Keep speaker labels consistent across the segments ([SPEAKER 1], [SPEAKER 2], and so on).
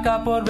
[SPEAKER 1] Por.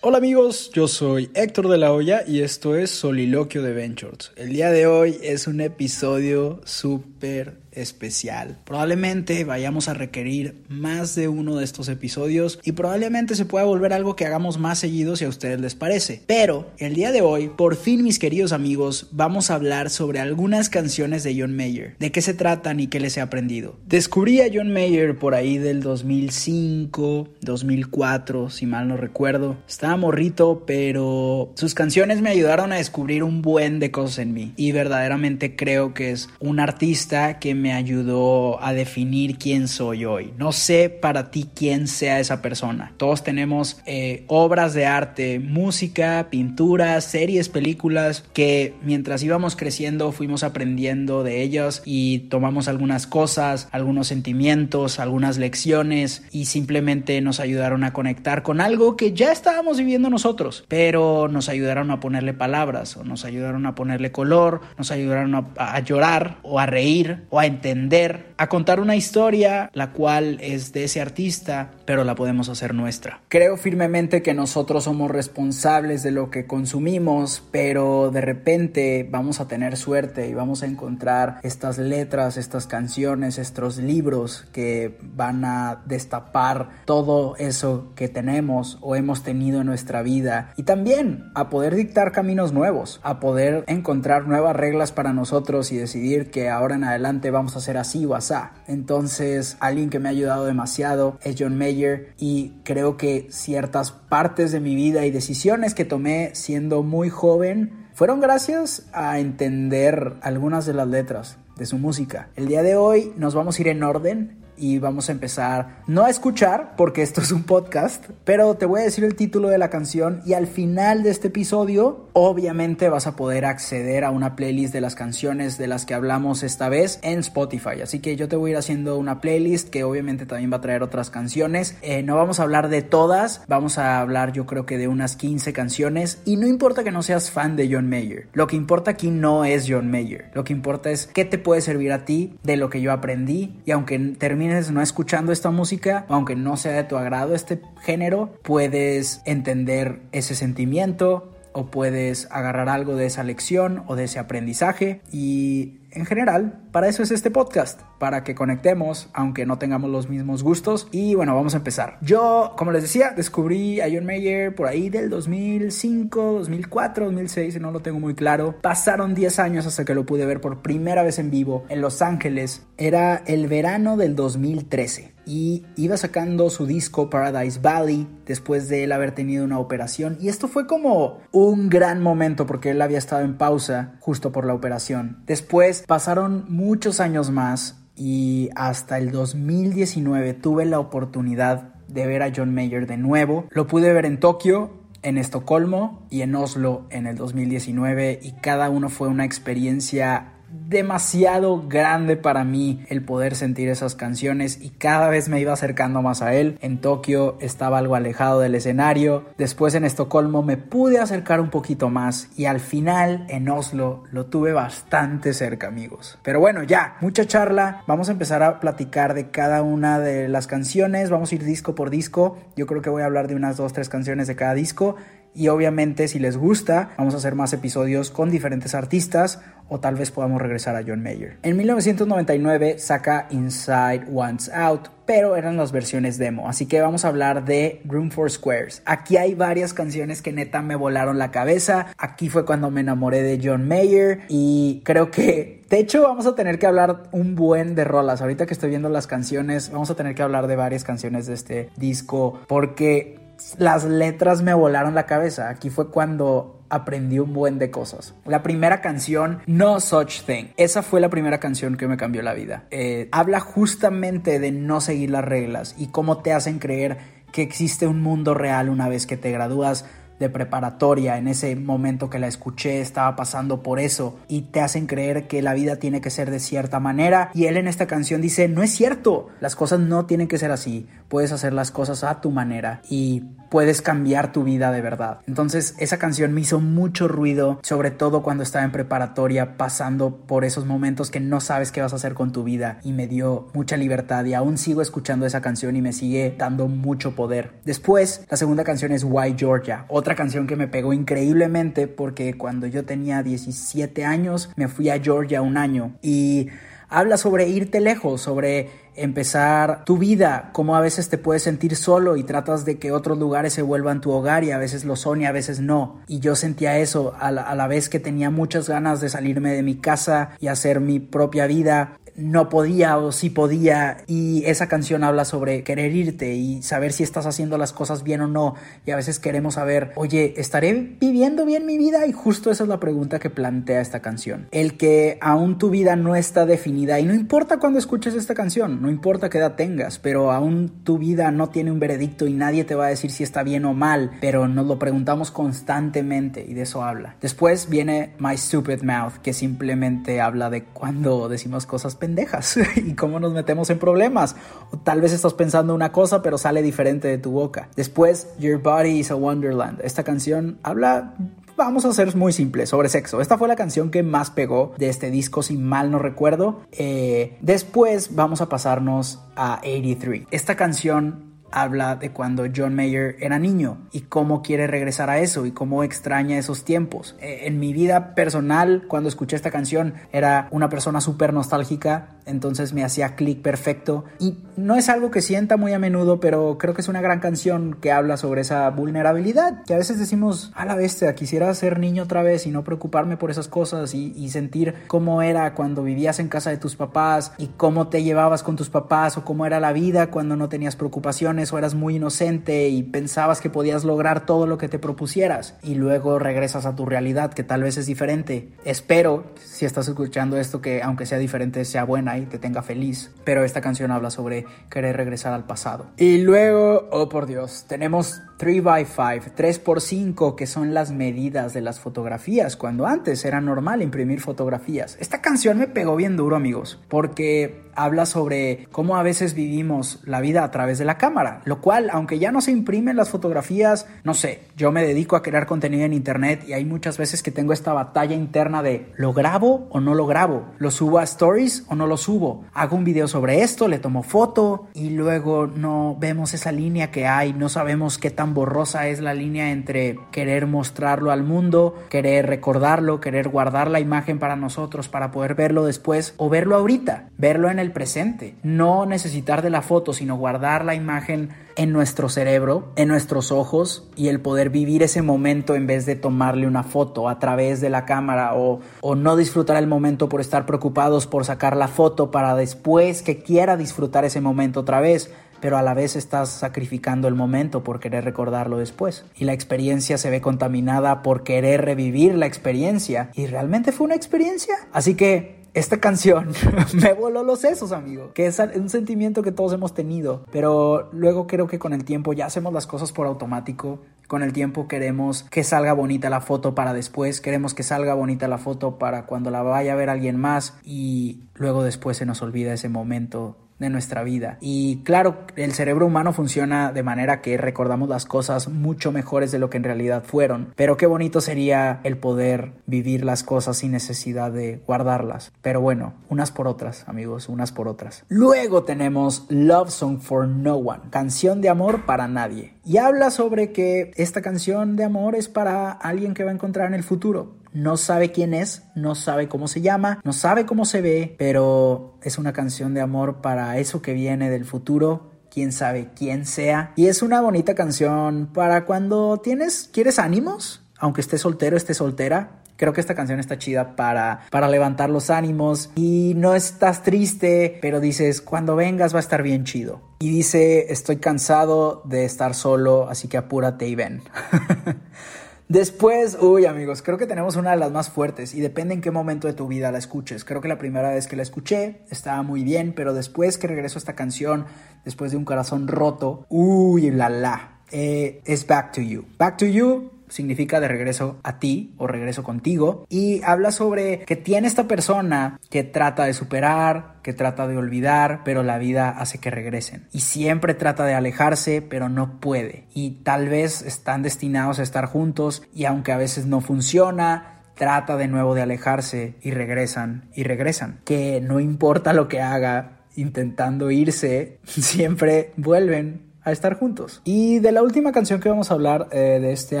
[SPEAKER 2] Hola amigos, yo soy Héctor de la Hoya y esto es Soliloquio de Ventures. El día de hoy es un episodio súper especial. Probablemente vayamos a requerir más de uno de estos episodios y probablemente se pueda volver algo que hagamos más seguido si a ustedes les parece. Pero el día de hoy, por fin mis queridos amigos, vamos a hablar sobre algunas canciones de John Mayer, de qué se tratan y qué les he aprendido. Descubrí a John Mayer por ahí del 2005, 2004, si mal no recuerdo. Estaba morrito, pero sus canciones me ayudaron a descubrir un buen de cosas en mí y verdaderamente creo que es un artista que me ayudó a definir quién soy hoy. No sé para ti quién sea esa persona. Todos tenemos eh, obras de arte, música, pinturas, series, películas que mientras íbamos creciendo fuimos aprendiendo de ellas y tomamos algunas cosas, algunos sentimientos, algunas lecciones y simplemente nos ayudaron a conectar con algo que ya estábamos viviendo nosotros, pero nos ayudaron a ponerle palabras o nos ayudaron a ponerle color, nos ayudaron a, a llorar o a reír o a entender, a contar una historia la cual es de ese artista, pero la podemos hacer nuestra. Creo firmemente que nosotros somos responsables de lo que consumimos, pero de repente vamos a tener suerte y vamos a encontrar estas letras, estas canciones, estos libros que van a destapar todo eso que tenemos o hemos tenido en nuestra vida y también a poder dictar caminos nuevos, a poder encontrar nuevas reglas para nosotros y decidir que ahora en adelante vamos a hacer así o asá. Entonces, alguien que me ha ayudado demasiado es John Mayer y creo que ciertas partes de mi vida y decisiones que tomé siendo muy joven fueron gracias a entender algunas de las letras de su música. El día de hoy nos vamos a ir en orden y vamos a empezar no a escuchar porque esto es un podcast, pero te voy a decir el título de la canción y al final de este episodio obviamente vas a poder acceder a una playlist de las canciones de las que hablamos esta vez en Spotify. Así que yo te voy a ir haciendo una playlist que obviamente también va a traer otras canciones. Eh, no vamos a hablar de todas, vamos a hablar yo creo que de unas 15 canciones y no importa que no seas fan de John Mayer. Lo que importa aquí no es John Mayer. Lo que importa es qué te puede servir a ti de lo que yo aprendí y aunque termine no escuchando esta música, aunque no sea de tu agrado este género, puedes entender ese sentimiento o puedes agarrar algo de esa lección o de ese aprendizaje y en general, para eso es este podcast, para que conectemos, aunque no tengamos los mismos gustos. Y bueno, vamos a empezar. Yo, como les decía, descubrí a John Mayer por ahí del 2005, 2004, 2006, no lo tengo muy claro. Pasaron 10 años hasta que lo pude ver por primera vez en vivo en Los Ángeles. Era el verano del 2013 y iba sacando su disco Paradise Valley después de él haber tenido una operación y esto fue como un gran momento porque él había estado en pausa justo por la operación. Después pasaron muchos años más y hasta el 2019 tuve la oportunidad de ver a John Mayer de nuevo. Lo pude ver en Tokio, en Estocolmo y en Oslo en el 2019 y cada uno fue una experiencia demasiado grande para mí el poder sentir esas canciones y cada vez me iba acercando más a él. En Tokio estaba algo alejado del escenario, después en Estocolmo me pude acercar un poquito más y al final en Oslo lo tuve bastante cerca amigos. Pero bueno, ya, mucha charla, vamos a empezar a platicar de cada una de las canciones, vamos a ir disco por disco, yo creo que voy a hablar de unas dos, tres canciones de cada disco y obviamente si les gusta vamos a hacer más episodios con diferentes artistas o tal vez podamos regresar a John Mayer. En 1999 saca Inside Once Out, pero eran las versiones demo, así que vamos a hablar de Room for Squares. Aquí hay varias canciones que neta me volaron la cabeza, aquí fue cuando me enamoré de John Mayer y creo que de hecho, vamos a tener que hablar un buen de rolas. Ahorita que estoy viendo las canciones, vamos a tener que hablar de varias canciones de este disco porque las letras me volaron la cabeza. Aquí fue cuando aprendí un buen de cosas. La primera canción, No Such Thing. Esa fue la primera canción que me cambió la vida. Eh, habla justamente de no seguir las reglas y cómo te hacen creer que existe un mundo real una vez que te gradúas de preparatoria, en ese momento que la escuché estaba pasando por eso y te hacen creer que la vida tiene que ser de cierta manera y él en esta canción dice, no es cierto, las cosas no tienen que ser así, puedes hacer las cosas a tu manera y puedes cambiar tu vida de verdad. Entonces esa canción me hizo mucho ruido, sobre todo cuando estaba en preparatoria pasando por esos momentos que no sabes qué vas a hacer con tu vida y me dio mucha libertad y aún sigo escuchando esa canción y me sigue dando mucho poder. Después, la segunda canción es Why Georgia, otra canción que me pegó increíblemente porque cuando yo tenía 17 años me fui a Georgia un año y habla sobre irte lejos, sobre empezar tu vida, como a veces te puedes sentir solo y tratas de que otros lugares se vuelvan tu hogar y a veces lo son y a veces no. Y yo sentía eso a la, a la vez que tenía muchas ganas de salirme de mi casa y hacer mi propia vida no podía o sí podía y esa canción habla sobre querer irte y saber si estás haciendo las cosas bien o no y a veces queremos saber, oye, ¿estaré viviendo bien mi vida? Y justo esa es la pregunta que plantea esta canción. El que aún tu vida no está definida y no importa cuando escuches esta canción, no importa qué edad tengas, pero aún tu vida no tiene un veredicto y nadie te va a decir si está bien o mal, pero nos lo preguntamos constantemente y de eso habla. Después viene My Stupid Mouth, que simplemente habla de cuando decimos cosas pendejas y cómo nos metemos en problemas. O tal vez estás pensando una cosa pero sale diferente de tu boca. Después, Your Body is a Wonderland. Esta canción habla Vamos a ser muy simple sobre sexo. Esta fue la canción que más pegó de este disco, si mal no recuerdo. Eh, después vamos a pasarnos a 83. Esta canción habla de cuando John Mayer era niño y cómo quiere regresar a eso y cómo extraña esos tiempos. Eh, en mi vida personal, cuando escuché esta canción, era una persona súper nostálgica, entonces me hacía clic perfecto y no es algo que sienta muy a menudo, pero creo que es una gran canción que habla sobre esa vulnerabilidad, que a veces decimos, a la bestia, quisiera ser niño otra vez y no preocuparme por esas cosas y, y sentir cómo era cuando vivías en casa de tus papás y cómo te llevabas con tus papás o cómo era la vida cuando no tenías preocupaciones o eras muy inocente y pensabas que podías lograr todo lo que te propusieras y luego regresas a tu realidad que tal vez es diferente. Espero, si estás escuchando esto, que aunque sea diferente sea buena y te tenga feliz. Pero esta canción habla sobre querer regresar al pasado. Y luego, oh por Dios, tenemos 3x5, 3x5, que son las medidas de las fotografías, cuando antes era normal imprimir fotografías. Esta canción me pegó bien duro, amigos, porque habla sobre cómo a veces vivimos la vida a través de la cámara, lo cual, aunque ya no se imprimen las fotografías, no sé, yo me dedico a crear contenido en internet y hay muchas veces que tengo esta batalla interna de ¿lo grabo o no lo grabo? ¿Lo subo a stories o no lo subo? Hago un video sobre esto, le tomo foto y luego no vemos esa línea que hay, no sabemos qué tan borrosa es la línea entre querer mostrarlo al mundo, querer recordarlo, querer guardar la imagen para nosotros para poder verlo después o verlo ahorita, verlo en el presente, no necesitar de la foto, sino guardar la imagen en nuestro cerebro, en nuestros ojos y el poder vivir ese momento en vez de tomarle una foto a través de la cámara o, o no disfrutar el momento por estar preocupados por sacar la foto para después que quiera disfrutar ese momento otra vez pero a la vez estás sacrificando el momento por querer recordarlo después. Y la experiencia se ve contaminada por querer revivir la experiencia. ¿Y realmente fue una experiencia? Así que esta canción me voló los sesos, amigo. Que es un sentimiento que todos hemos tenido. Pero luego creo que con el tiempo ya hacemos las cosas por automático. Con el tiempo queremos que salga bonita la foto para después. Queremos que salga bonita la foto para cuando la vaya a ver alguien más. Y luego después se nos olvida ese momento de nuestra vida. Y claro, el cerebro humano funciona de manera que recordamos las cosas mucho mejores de lo que en realidad fueron. Pero qué bonito sería el poder vivir las cosas sin necesidad de guardarlas. Pero bueno, unas por otras, amigos, unas por otras. Luego tenemos Love Song for No One, canción de amor para nadie. Y habla sobre que esta canción de amor es para alguien que va a encontrar en el futuro no sabe quién es, no sabe cómo se llama, no sabe cómo se ve, pero es una canción de amor para eso que viene del futuro, quién sabe quién sea. Y es una bonita canción para cuando tienes, quieres ánimos, aunque estés soltero, estés soltera. Creo que esta canción está chida para, para levantar los ánimos y no estás triste, pero dices, cuando vengas va a estar bien chido. Y dice, estoy cansado de estar solo, así que apúrate y ven. Después, uy amigos, creo que tenemos una de las más fuertes y depende en qué momento de tu vida la escuches. Creo que la primera vez que la escuché estaba muy bien, pero después que regreso a esta canción, después de un corazón roto, uy, la la, eh, es Back to You. Back to You significa de regreso a ti o regreso contigo. Y habla sobre que tiene esta persona que trata de superar, que trata de olvidar, pero la vida hace que regresen. Y siempre trata de alejarse, pero no puede. Y tal vez están destinados a estar juntos y aunque a veces no funciona, trata de nuevo de alejarse y regresan y regresan. Que no importa lo que haga intentando irse, siempre vuelven a estar juntos. Y de la última canción que vamos a hablar eh, de este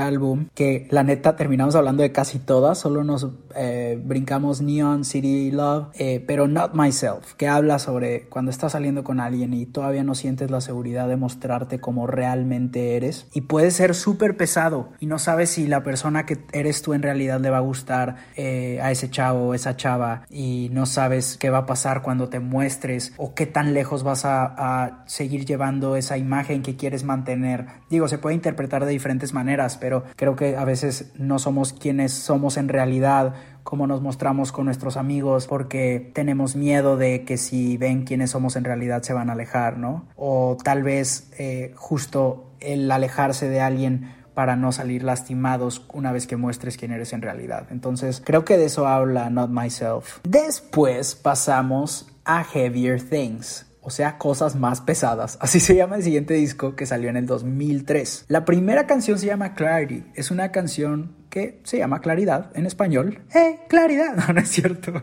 [SPEAKER 2] álbum, que la neta terminamos hablando de casi todas, solo nos eh, brincamos Neon City Love, eh, pero Not Myself, que habla sobre cuando estás saliendo con alguien y todavía no sientes la seguridad de mostrarte como realmente eres. Y puede ser súper pesado y no sabes si la persona que eres tú en realidad le va a gustar a ese chavo o esa chava y no sabes qué va a pasar cuando te muestres o qué tan lejos vas a, a seguir llevando esa imagen que quieres mantener. Digo, se puede interpretar de diferentes maneras, pero creo que a veces no somos quienes somos en realidad como nos mostramos con nuestros amigos porque tenemos miedo de que si ven quiénes somos en realidad se van a alejar, ¿no? O tal vez eh, justo el alejarse de alguien para no salir lastimados una vez que muestres quién eres en realidad. Entonces, creo que de eso habla Not Myself. Después pasamos a Heavier Things o sea, cosas más pesadas. Así se llama el siguiente disco que salió en el 2003. La primera canción se llama Clarity. Es una canción que se llama Claridad en español. ¡Eh, claridad! No, no es cierto.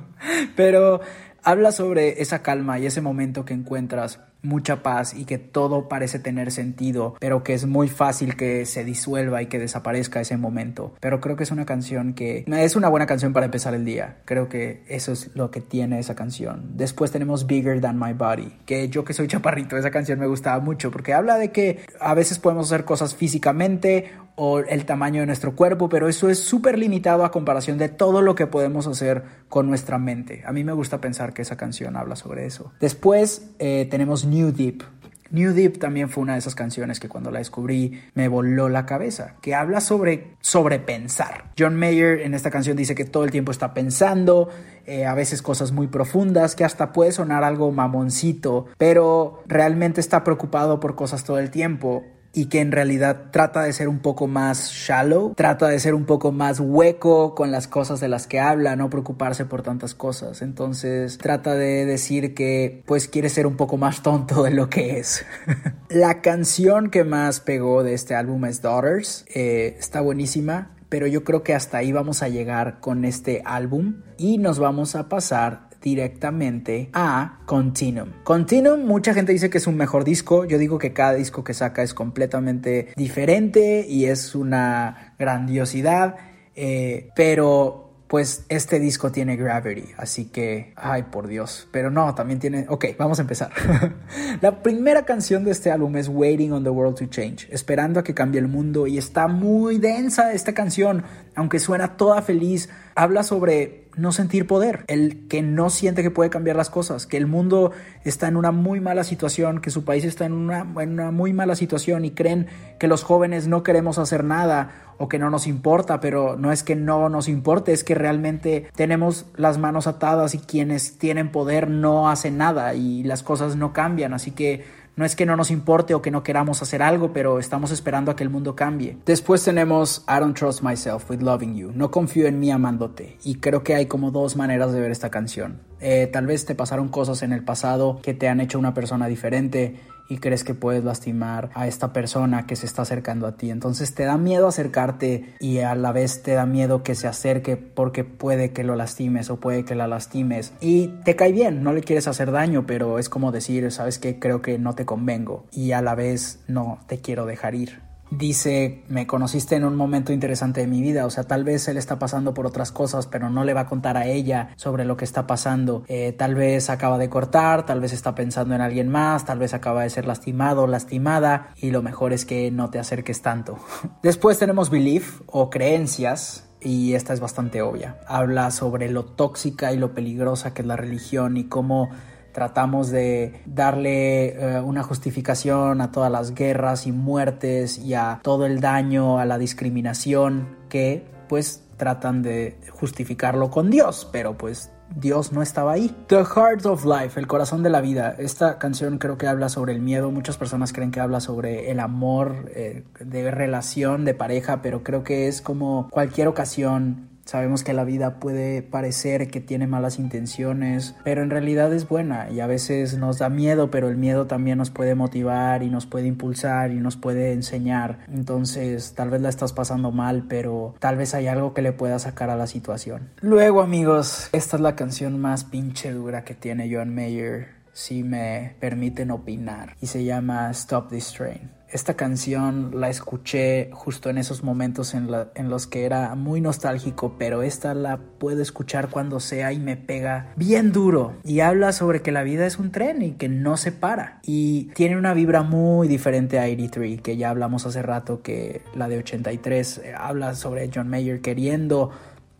[SPEAKER 2] Pero habla sobre esa calma y ese momento que encuentras mucha paz y que todo parece tener sentido, pero que es muy fácil que se disuelva y que desaparezca ese momento. Pero creo que es una canción que es una buena canción para empezar el día. Creo que eso es lo que tiene esa canción. Después tenemos Bigger Than My Body, que yo que soy chaparrito, esa canción me gustaba mucho porque habla de que a veces podemos hacer cosas físicamente o el tamaño de nuestro cuerpo, pero eso es súper limitado a comparación de todo lo que podemos hacer con nuestra mente. A mí me gusta pensar que esa canción habla sobre eso. Después eh, tenemos New Deep. New Deep también fue una de esas canciones que cuando la descubrí me voló la cabeza, que habla sobre sobrepensar. John Mayer en esta canción dice que todo el tiempo está pensando, eh, a veces cosas muy profundas, que hasta puede sonar algo mamoncito, pero realmente está preocupado por cosas todo el tiempo y que en realidad trata de ser un poco más shallow, trata de ser un poco más hueco con las cosas de las que habla, no preocuparse por tantas cosas. Entonces trata de decir que pues quiere ser un poco más tonto de lo que es. La canción que más pegó de este álbum es Daughters, eh, está buenísima. Pero yo creo que hasta ahí vamos a llegar con este álbum y nos vamos a pasar directamente a Continuum. Continuum, mucha gente dice que es un mejor disco. Yo digo que cada disco que saca es completamente diferente y es una grandiosidad. Eh, pero pues este disco tiene Gravity, así que, ay por Dios, pero no, también tiene, ok, vamos a empezar. la primera canción de este álbum es Waiting on the World to Change, esperando a que cambie el mundo y está muy densa esta canción, aunque suena toda feliz, habla sobre no sentir poder, el que no siente que puede cambiar las cosas, que el mundo está en una muy mala situación, que su país está en una, en una muy mala situación y creen que los jóvenes no queremos hacer nada o que no nos importa, pero no es que no nos importe, es que realmente tenemos las manos atadas y quienes tienen poder no hacen nada y las cosas no cambian, así que no es que no nos importe o que no queramos hacer algo, pero estamos esperando a que el mundo cambie. Después tenemos I don't trust myself with loving you. No confío en mí amándote. Y creo que hay como dos maneras de ver esta canción. Eh, tal vez te pasaron cosas en el pasado que te han hecho una persona diferente y crees que puedes lastimar a esta persona que se está acercando a ti. Entonces te da miedo acercarte y a la vez te da miedo que se acerque porque puede que lo lastimes o puede que la lastimes. Y te cae bien, no le quieres hacer daño, pero es como decir, sabes que creo que no te convengo y a la vez no te quiero dejar ir dice, me conociste en un momento interesante de mi vida, o sea, tal vez él está pasando por otras cosas, pero no le va a contar a ella sobre lo que está pasando. Eh, tal vez acaba de cortar, tal vez está pensando en alguien más, tal vez acaba de ser lastimado lastimada, y lo mejor es que no te acerques tanto. Después tenemos belief o creencias, y esta es bastante obvia. Habla sobre lo tóxica y lo peligrosa que es la religión y cómo tratamos de darle eh, una justificación a todas las guerras y muertes y a todo el daño, a la discriminación que pues tratan de justificarlo con Dios, pero pues Dios no estaba ahí. The Heart of Life, el corazón de la vida. Esta canción creo que habla sobre el miedo. Muchas personas creen que habla sobre el amor eh, de relación, de pareja, pero creo que es como cualquier ocasión Sabemos que la vida puede parecer que tiene malas intenciones, pero en realidad es buena y a veces nos da miedo, pero el miedo también nos puede motivar y nos puede impulsar y nos puede enseñar. Entonces, tal vez la estás pasando mal, pero tal vez hay algo que le pueda sacar a la situación. Luego, amigos, esta es la canción más pinche dura que tiene John Mayer, si me permiten opinar, y se llama Stop This Train. Esta canción la escuché justo en esos momentos en, los que era muy nostálgico, pero esta la puedo escuchar cuando sea y me pega bien duro. Y habla sobre que la vida es un tren y que no se para. Y tiene una vibra muy diferente a 83, que ya hablamos hace rato, que la de 83 eh, habla sobre John Mayer queriendo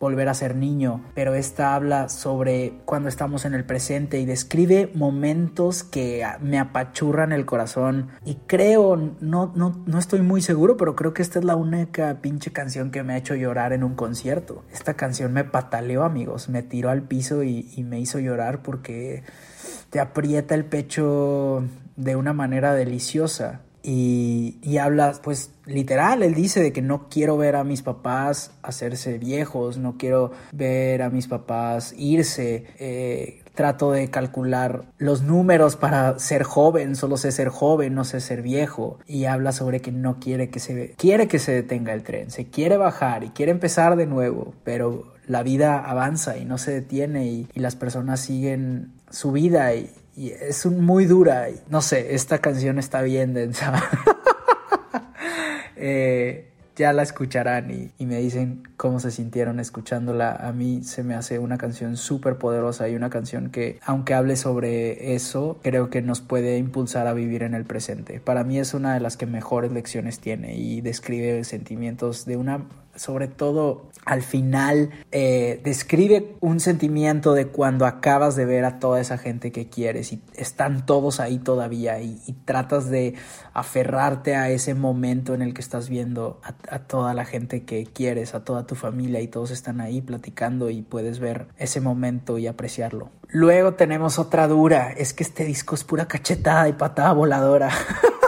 [SPEAKER 2] volver a ser niño, pero esta habla sobre cuando estamos en el presente y describe momentos que me apachurran el corazón y creo, no, no, no estoy muy seguro, pero creo que esta es la única pinche canción que me ha hecho llorar en un concierto. Esta canción me pataleó amigos, me tiró al piso y, y me hizo llorar porque te aprieta el pecho de una manera deliciosa y, habla, pues literal, él dice de que no quiero ver a mis papás hacerse viejos, no quiero ver a mis papás irse, eh, trato de calcular los números para ser joven, solo sé ser joven, no sé ser viejo, y habla sobre que no quiere que se, quiere que se detenga el tren, se quiere bajar y quiere empezar de nuevo, pero la vida avanza y no se detiene y, y las personas siguen su vida y, y es muy dura. No sé, esta canción está bien densa. eh, ya la escucharán y, me dicen cómo se sintieron escuchándola. A mí se me hace una canción súper poderosa y una canción que, aunque hable sobre eso, creo que nos puede impulsar a vivir en el presente. Para mí es una de las que mejores lecciones tiene y describe sentimientos de una sobre todo al final eh, describe un sentimiento de cuando acabas de ver a toda esa gente que quieres y están todos ahí todavía y, tratas de aferrarte a ese momento en el que estás viendo a, toda la gente que quieres, a toda tu familia y todos están ahí platicando y puedes ver ese momento y apreciarlo. Luego tenemos otra dura, es que este disco es pura cachetada y patada voladora.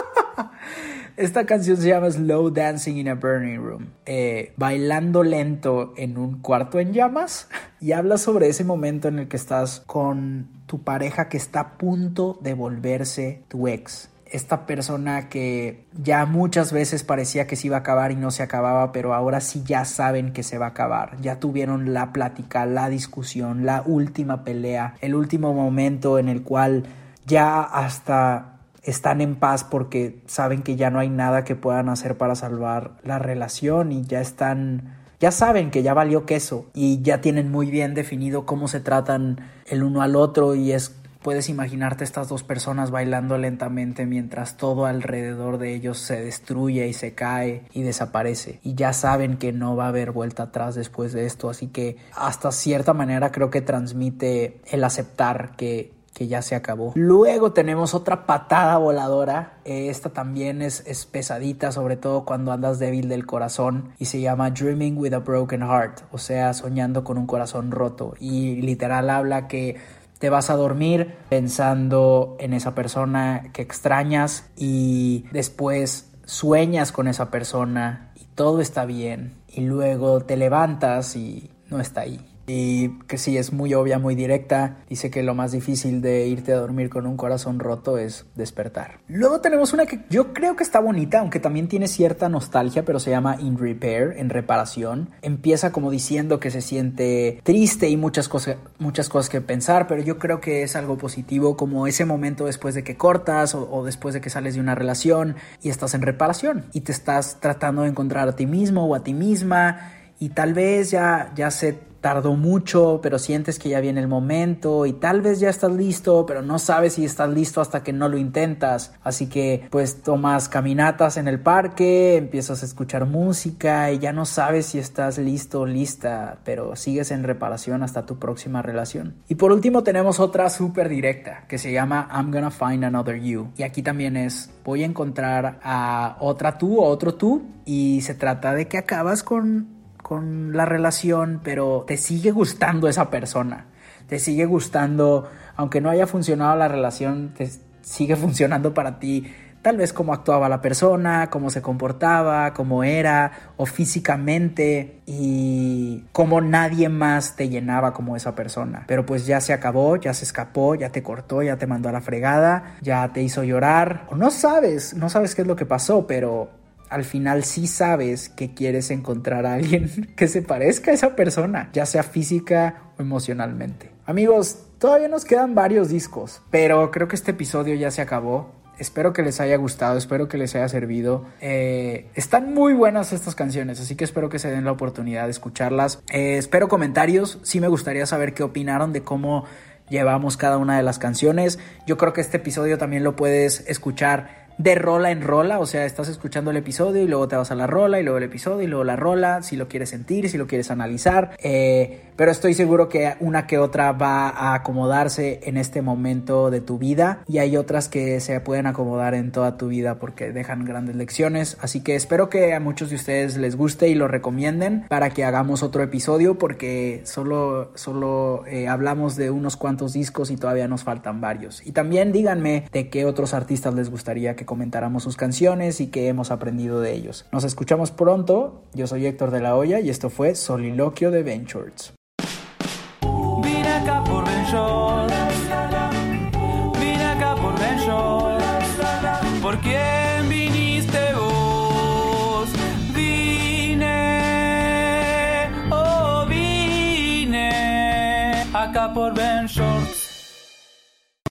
[SPEAKER 2] Esta canción se llama Slow Dancing in a Burning Room, eh, bailando lento en un cuarto en llamas y habla sobre ese momento en el que estás con tu pareja que está a punto de volverse tu ex. Esta persona que ya muchas veces parecía que se iba a acabar y no se acababa, pero ahora sí ya saben que se va a acabar. Ya tuvieron la plática, la discusión, la última pelea, el último momento en el cual ya hasta están en paz porque saben que ya no hay nada que puedan hacer para salvar la relación y ya están ya saben que ya valió queso y ya tienen muy bien definido cómo se tratan el uno al otro y es puedes imaginarte estas dos personas bailando lentamente mientras todo alrededor de ellos se destruye y se cae y desaparece y ya saben que no va a haber vuelta atrás después de esto. Así que hasta cierta manera creo que transmite el aceptar que que ya se acabó. Luego tenemos otra patada voladora. Esta también es, es, pesadita, sobre todo cuando andas débil del corazón. Y se llama Dreaming with a Broken Heart, o sea, soñando con un corazón roto. Y literal habla que te vas a dormir pensando en esa persona que extrañas y después sueñas con esa persona y todo está bien. Y luego te levantas y no está ahí y que sí es muy obvia, muy directa. Dice que lo más difícil de irte a dormir con un corazón roto es despertar. Luego tenemos una que yo creo que está bonita, aunque también tiene cierta nostalgia, pero se llama In Repair, en reparación. Empieza como diciendo que se siente triste y muchas cosas, muchas cosas que pensar, pero yo creo que es algo positivo como ese momento después de que cortas o, o después de que sales de una relación y estás en reparación y te estás tratando de encontrar a ti mismo o a ti misma y tal vez ya, ya se tardó mucho, pero sientes que ya viene el momento y tal vez ya estás listo, pero no sabes si estás listo hasta que no lo intentas. Así que pues tomas caminatas en el parque, empiezas a escuchar música y ya no sabes si estás listo o lista, pero sigues en reparación hasta tu próxima relación. Y por último tenemos otra súper directa que se llama I'm gonna find another you. Y aquí también es voy a encontrar a otra tú o otro tú y se trata de que acabas con con la relación, pero te sigue gustando esa persona. Te sigue gustando, aunque no haya funcionado la relación, te sigue funcionando para ti tal vez cómo actuaba la persona, cómo se comportaba, cómo era, o físicamente, y cómo nadie más te llenaba como esa persona. Pero pues ya se acabó, ya se escapó, ya te cortó, ya te mandó a la fregada, ya te hizo llorar, o no sabes, no sabes qué es lo que pasó, pero al final sí sabes que quieres encontrar a alguien que se parezca a esa persona, ya sea física o emocionalmente. Amigos, todavía nos quedan varios discos, pero creo que este episodio ya se acabó. Espero que les haya gustado, espero que les haya servido. Eh, están muy buenas estas canciones, así que espero que se den la oportunidad de escucharlas. Eh, espero comentarios, sí me gustaría saber qué opinaron de cómo llevamos cada una de las canciones. Yo creo que este episodio también lo puedes escuchar de rola en rola, o sea, estás escuchando el episodio y luego te vas a la rola y luego el episodio y luego la rola, si lo quieres sentir, si lo quieres analizar, eh, pero estoy seguro que una que otra va a acomodarse en este momento de tu vida y hay otras que se pueden acomodar en toda tu vida porque dejan grandes lecciones, así que espero que a muchos de ustedes les guste y lo recomienden para que hagamos otro episodio porque solo, solo eh, hablamos de unos cuantos discos y todavía nos faltan varios. Y también díganme de qué otros artistas les gustaría que comentáramos sus canciones y que hemos aprendido de ellos. Nos escuchamos pronto, yo soy Héctor de la Hoya y esto fue Soliloquio de Ventures.